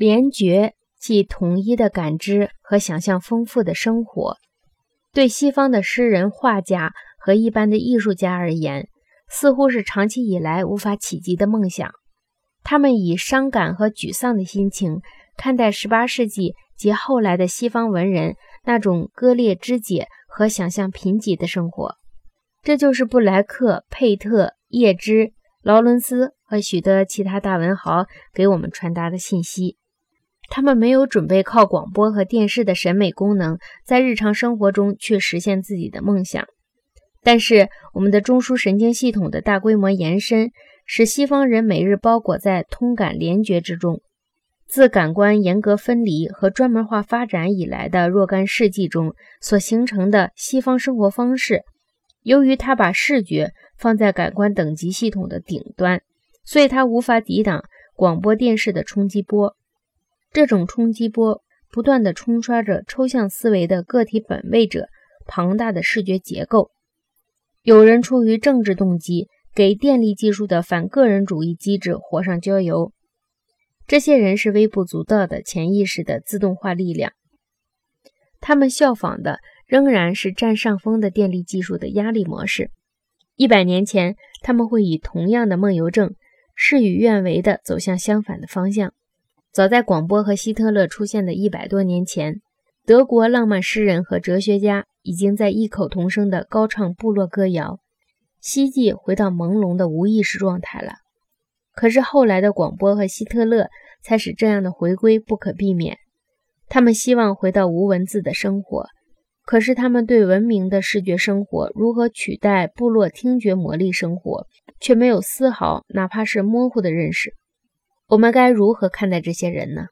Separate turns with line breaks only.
联觉即统一的感知和想象丰富的生活。对西方的诗人、画家和一般的艺术家而言，似乎是长期以来无法企及的梦想。他们以伤感和沮丧的心情看待18世纪及后来的西方文人那种割裂肢解和想象贫瘠的生活。这就是布莱克、佩特、叶芝、劳伦斯和许多其他大文豪给我们传达的信息。他们没有准备靠广播和电视的审美功能，在日常生活中去实现自己的梦想。但是，我们的中枢神经系统的大规模延伸，使西方人每日包裹在通感联觉之中。自感官严格分离和专门化发展以来的若干世纪中所形成的西方生活方式，由于它把视觉放在感官等级系统的顶端，所以它无法抵挡广播电视的冲击波。这种冲击波不断地冲刷着抽象思维的个体本位者庞大的视觉结构。有人出于政治动机，给电力技术的反个人主义机制火上浇油。这些人是微不足道的潜意识的自动化力量，他们效仿的仍然是占上风的电力技术的压力模式。一百年前，他们会以同样的梦游症，事与愿违地走向相反的方向。早在广播和希特勒出现的一百多年前，德国浪漫诗人和哲学家已经在异口同声地高唱部落歌谣，希冀回到朦胧的无意识状态了。可是后来的广播和希特勒才使这样的回归不可避免。他们希望回到无文字的生活，可是他们对文明的视觉生活如何取代部落听觉魔力生活，却没有丝毫哪怕是模糊的认识。我们该如何看待这些人呢？